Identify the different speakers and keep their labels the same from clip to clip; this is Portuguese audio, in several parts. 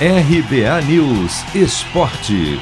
Speaker 1: RBA News Esporte.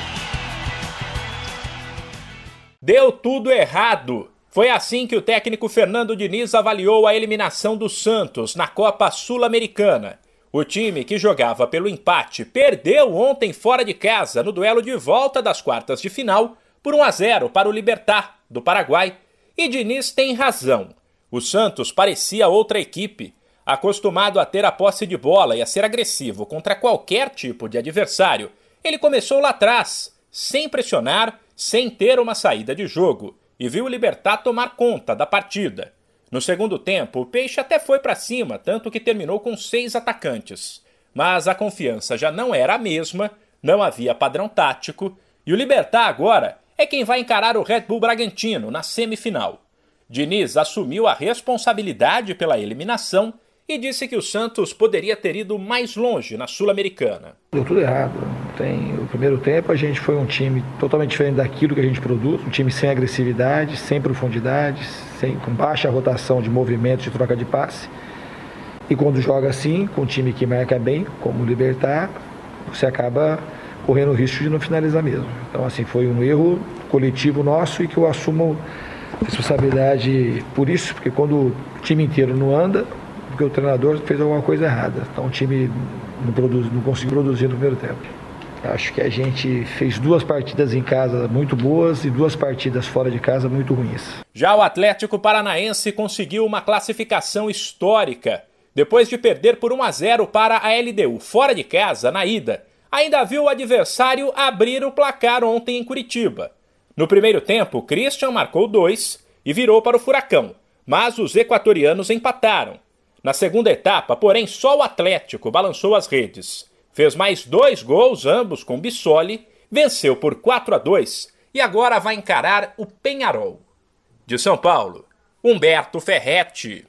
Speaker 2: Deu tudo errado. Foi assim que o técnico Fernando Diniz avaliou a eliminação do Santos na Copa Sul-Americana. O time que jogava pelo empate perdeu ontem fora de casa no duelo de volta das quartas de final por 1 a 0 para o Libertar do Paraguai. E Diniz tem razão. O Santos parecia outra equipe Acostumado a ter a posse de bola e a ser agressivo contra qualquer tipo de adversário, ele começou lá atrás, sem pressionar, sem ter uma saída de jogo, e viu o Libertar tomar conta da partida. No segundo tempo, o Peixe até foi para cima, tanto que terminou com seis atacantes. Mas a confiança já não era a mesma, não havia padrão tático, e o Libertar agora é quem vai encarar o Red Bull Bragantino na semifinal. Diniz assumiu a responsabilidade pela eliminação e disse que o Santos poderia ter ido mais longe na Sul-Americana.
Speaker 3: Deu tudo errado. Tem, o primeiro tempo a gente foi um time totalmente diferente daquilo que a gente produz, um time sem agressividade, sem profundidade, sem, com baixa rotação de movimentos de troca de passe. E quando joga assim, com um time que marca bem, como o Libertar, você acaba correndo o risco de não finalizar mesmo. Então, assim, foi um erro coletivo nosso e que eu assumo responsabilidade por isso, porque quando o time inteiro não anda, porque o treinador fez alguma coisa errada. Então o time não, produz, não conseguiu produzir no primeiro tempo. Acho que a gente fez duas partidas em casa muito boas e duas partidas fora de casa muito ruins.
Speaker 2: Já o Atlético Paranaense conseguiu uma classificação histórica. Depois de perder por 1 a 0 para a LDU fora de casa na ida, ainda viu o adversário abrir o placar ontem em Curitiba. No primeiro tempo, Christian marcou dois e virou para o Furacão, mas os equatorianos empataram. Na segunda etapa, porém, só o Atlético balançou as redes. Fez mais dois gols, ambos com Bissoli, venceu por 4 a 2 e agora vai encarar o Penharol. De São Paulo, Humberto Ferretti.